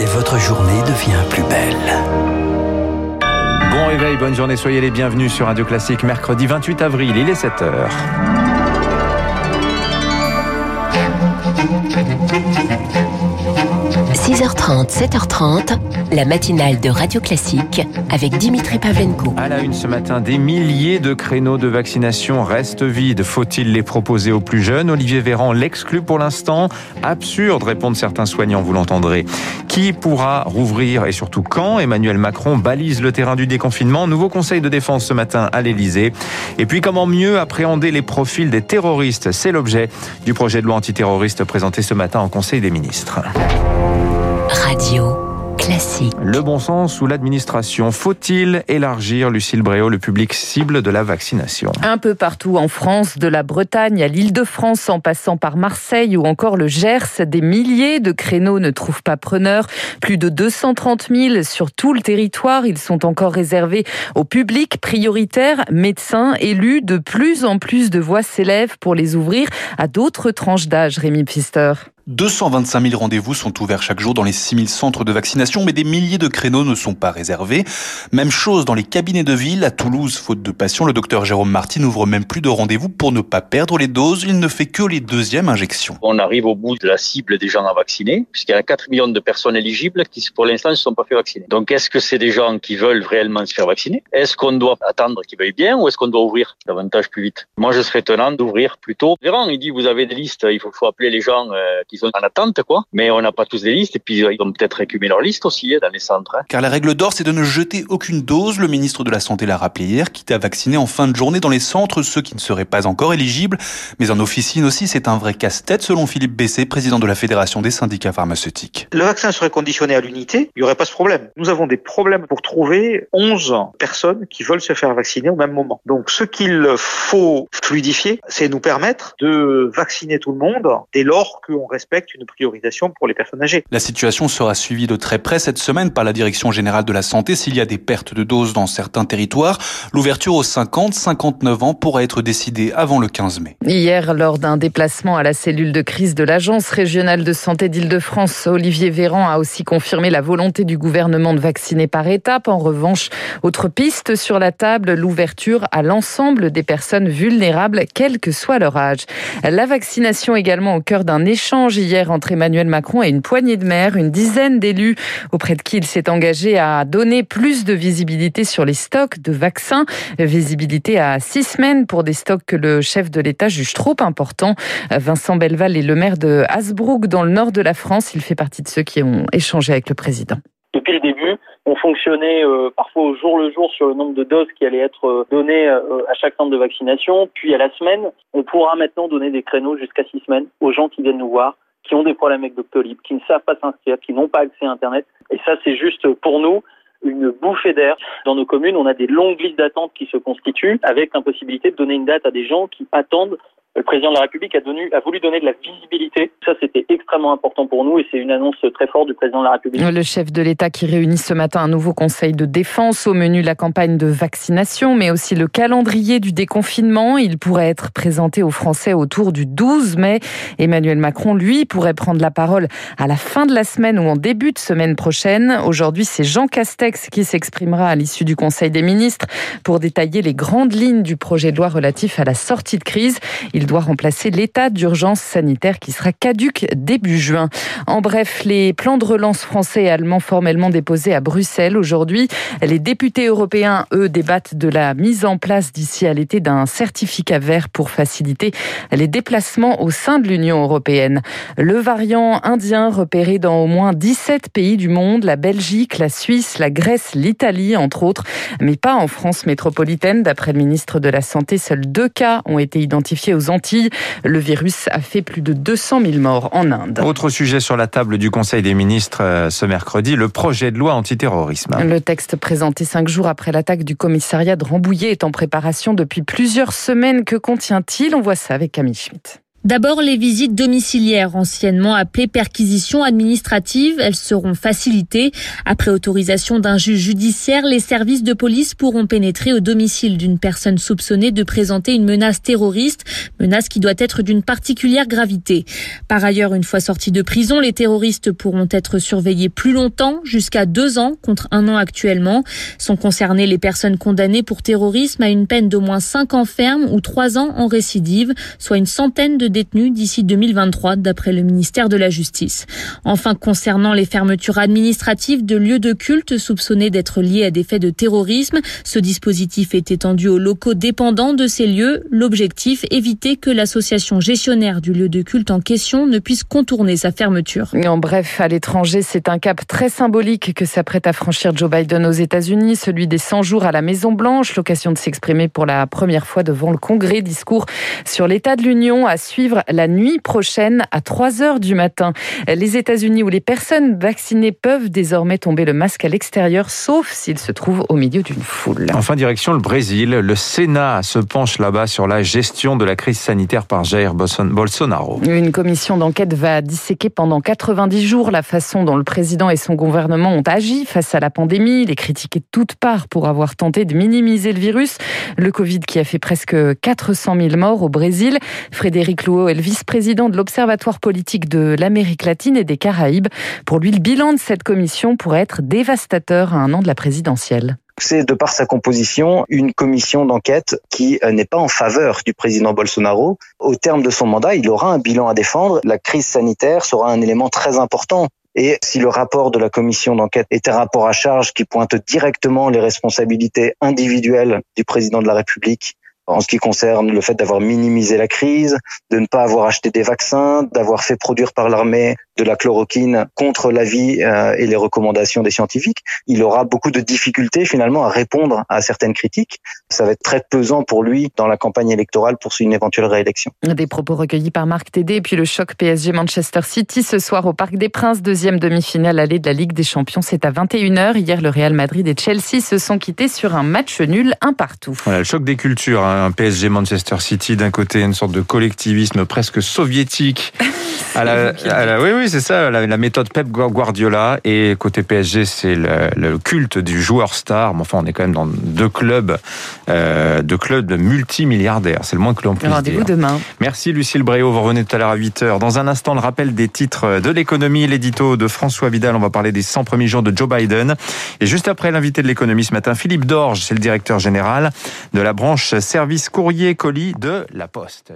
et votre journée devient plus belle. Bon réveil, bonne journée, soyez les bienvenus sur Radio Classique, mercredi 28 avril, il est 7h. – 6h30, 7h30, la matinale de Radio Classique avec Dimitri Pavlenko. À la une ce matin, des milliers de créneaux de vaccination restent vides. Faut-il les proposer aux plus jeunes? Olivier Véran l'exclut pour l'instant. Absurde, répondent certains soignants, vous l'entendrez. Qui pourra rouvrir et surtout quand? Emmanuel Macron balise le terrain du déconfinement. Nouveau conseil de défense ce matin à l'Elysée. Et puis comment mieux appréhender les profils des terroristes? C'est l'objet du projet de loi antiterroriste présenté ce matin en Conseil des ministres. Radio. Classique. Le bon sens ou l'administration Faut-il élargir, Lucille Bréau, le public cible de la vaccination? Un peu partout en France, de la Bretagne à l'île de France, en passant par Marseille ou encore le Gers, des milliers de créneaux ne trouvent pas preneur. Plus de 230 000 sur tout le territoire. Ils sont encore réservés au public prioritaire, médecins, élus. De plus en plus de voix s'élèvent pour les ouvrir à d'autres tranches d'âge, Rémi Pfister. 225 000 rendez-vous sont ouverts chaque jour dans les 6 000 centres de vaccination, mais des milliers de créneaux ne sont pas réservés. Même chose dans les cabinets de ville. À Toulouse, faute de patients, le docteur Jérôme Martin n'ouvre même plus de rendez-vous pour ne pas perdre les doses. Il ne fait que les deuxièmes injections. On arrive au bout de la cible des gens à vacciner, puisqu'il y a 4 millions de personnes éligibles qui, pour l'instant, ne se sont pas fait vacciner. Donc, est-ce que c'est des gens qui veulent réellement se faire vacciner? Est-ce qu'on doit attendre qu'ils veuillent bien ou est-ce qu'on doit ouvrir davantage plus vite? Moi, je serais tenant d'ouvrir plus tôt. Véran, il dit, vous avez des listes, il faut, faut appeler les gens euh, qui sont en attente, quoi. Mais on n'a pas tous des listes et puis ils ont peut-être récupéré leur liste aussi hein, dans les centres. Hein. Car la règle d'or, c'est de ne jeter aucune dose. Le ministre de la Santé l'a rappelé hier, quitte à vacciner en fin de journée dans les centres ceux qui ne seraient pas encore éligibles. Mais en officine aussi, c'est un vrai casse-tête, selon Philippe Bessé, président de la Fédération des syndicats pharmaceutiques. Le vaccin serait conditionné à l'unité, il n'y aurait pas ce problème. Nous avons des problèmes pour trouver 11 personnes qui veulent se faire vacciner au même moment. Donc ce qu'il faut fluidifier, c'est nous permettre de vacciner tout le monde dès lors qu'on respecte une priorisation pour les personnes âgées. La situation sera suivie de très près cette semaine par la Direction générale de la santé s'il y a des pertes de doses dans certains territoires. L'ouverture aux 50-59 ans pourrait être décidée avant le 15 mai. Hier, lors d'un déplacement à la cellule de crise de l'Agence régionale de santé d'Île-de-France, Olivier Véran a aussi confirmé la volonté du gouvernement de vacciner par étapes. En revanche, autre piste sur la table, l'ouverture à l'ensemble des personnes vulnérables, quel que soit leur âge. La vaccination également au cœur d'un échange hier entre Emmanuel Macron et une poignée de maires, une dizaine d'élus auprès de qui il s'est engagé à donner plus de visibilité sur les stocks de vaccins. Visibilité à six semaines pour des stocks que le chef de l'État juge trop importants. Vincent Belval est le maire de Hasbrook dans le nord de la France. Il fait partie de ceux qui ont échangé avec le président. On fonctionnait euh, parfois au jour le jour sur le nombre de doses qui allaient être euh, données euh, à chaque centre de vaccination. Puis à la semaine, on pourra maintenant donner des créneaux jusqu'à six semaines aux gens qui viennent nous voir qui ont des problèmes avec Doctolib, qui ne savent pas s'inscrire, qui n'ont pas accès à Internet. Et ça, c'est juste pour nous une bouffée d'air. Dans nos communes, on a des longues listes d'attente qui se constituent avec l'impossibilité de donner une date à des gens qui attendent le président de la République a, donné, a, voulu donner de la visibilité. Ça, c'était extrêmement important pour nous et c'est une annonce très forte du président de la République. Le chef de l'État qui réunit ce matin un nouveau conseil de défense au menu la campagne de vaccination, mais aussi le calendrier du déconfinement. Il pourrait être présenté aux Français autour du 12 mai. Emmanuel Macron, lui, pourrait prendre la parole à la fin de la semaine ou en début de semaine prochaine. Aujourd'hui, c'est Jean Castex qui s'exprimera à l'issue du Conseil des ministres pour détailler les grandes lignes du projet de loi relatif à la sortie de crise. Il doit remplacer l'état d'urgence sanitaire qui sera caduque début juin. En bref, les plans de relance français et allemands formellement déposés à Bruxelles aujourd'hui. Les députés européens, eux, débattent de la mise en place d'ici à l'été d'un certificat vert pour faciliter les déplacements au sein de l'Union européenne. Le variant indien repéré dans au moins 17 pays du monde, la Belgique, la Suisse, la Grèce, l'Italie, entre autres, mais pas en France métropolitaine. D'après le ministre de la Santé, seuls deux cas ont été identifiés aux Antilles. Le virus a fait plus de 200 000 morts en Inde. Autre sujet sur la table du Conseil des ministres euh, ce mercredi, le projet de loi antiterrorisme. Le texte présenté cinq jours après l'attaque du commissariat de Rambouillet est en préparation depuis plusieurs semaines. Que contient-il? On voit ça avec Camille Schmitt. D'abord, les visites domiciliaires, anciennement appelées perquisitions administratives, elles seront facilitées. Après autorisation d'un juge judiciaire, les services de police pourront pénétrer au domicile d'une personne soupçonnée de présenter une menace terroriste, menace qui doit être d'une particulière gravité. Par ailleurs, une fois sortis de prison, les terroristes pourront être surveillés plus longtemps, jusqu'à deux ans contre un an actuellement. Sont concernées les personnes condamnées pour terrorisme à une peine d'au moins cinq ans ferme ou trois ans en récidive, soit une centaine de détenus d'ici 2023, d'après le ministère de la Justice. Enfin, concernant les fermetures administratives de lieux de culte soupçonnés d'être liés à des faits de terrorisme, ce dispositif est étendu aux locaux dépendants de ces lieux. L'objectif, éviter que l'association gestionnaire du lieu de culte en question ne puisse contourner sa fermeture. En bref, à l'étranger, c'est un cap très symbolique que s'apprête à franchir Joe Biden aux États-Unis, celui des 100 jours à la Maison-Blanche, l'occasion de s'exprimer pour la première fois devant le Congrès, discours sur l'état de l'Union à suivre suivre la nuit prochaine à 3 heures du matin. Les États-Unis où les personnes vaccinées peuvent désormais tomber le masque à l'extérieur, sauf s'ils se trouvent au milieu d'une foule. Enfin, direction le Brésil. Le Sénat se penche là-bas sur la gestion de la crise sanitaire par Jair Bolsonaro. Une commission d'enquête va disséquer pendant 90 jours la façon dont le président et son gouvernement ont agi face à la pandémie, les critiquer de toutes parts pour avoir tenté de minimiser le virus. Le Covid qui a fait presque 400 000 morts au Brésil. Frédéric est le vice-président de l'Observatoire politique de l'Amérique latine et des Caraïbes. Pour lui, le bilan de cette commission pourrait être dévastateur à un an de la présidentielle. C'est de par sa composition une commission d'enquête qui euh, n'est pas en faveur du président Bolsonaro. Au terme de son mandat, il aura un bilan à défendre. La crise sanitaire sera un élément très important et si le rapport de la commission d'enquête est un rapport à charge qui pointe directement les responsabilités individuelles du président de la République en ce qui concerne le fait d'avoir minimisé la crise, de ne pas avoir acheté des vaccins, d'avoir fait produire par l'armée de la chloroquine contre l'avis euh, et les recommandations des scientifiques. Il aura beaucoup de difficultés finalement à répondre à certaines critiques. Ça va être très pesant pour lui dans la campagne électorale pour une éventuelle réélection. Des propos recueillis par Marc Tédé et puis le choc PSG Manchester City ce soir au Parc des Princes, deuxième demi-finale allée de la Ligue des Champions. C'est à 21h. Hier, le Real Madrid et Chelsea se sont quittés sur un match nul, un partout. Voilà, le choc des cultures. Hein un PSG Manchester City d'un côté, une sorte de collectivisme presque soviétique. À la, oui, oui, c'est ça, la, méthode Pep Guardiola. Et côté PSG, c'est le, culte du joueur star. Mais enfin, on est quand même dans deux clubs, euh, deux clubs multimilliardaires. C'est le moins que l'on puisse Rendez-vous demain. Merci Lucille Bréau. Vous revenez tout à l'heure à 8h. Dans un instant, le rappel des titres de l'économie, l'édito de François Vidal. On va parler des 100 premiers jours de Joe Biden. Et juste après l'invité de l'économie ce matin, Philippe Dorge, c'est le directeur général de la branche service courrier colis de La Poste.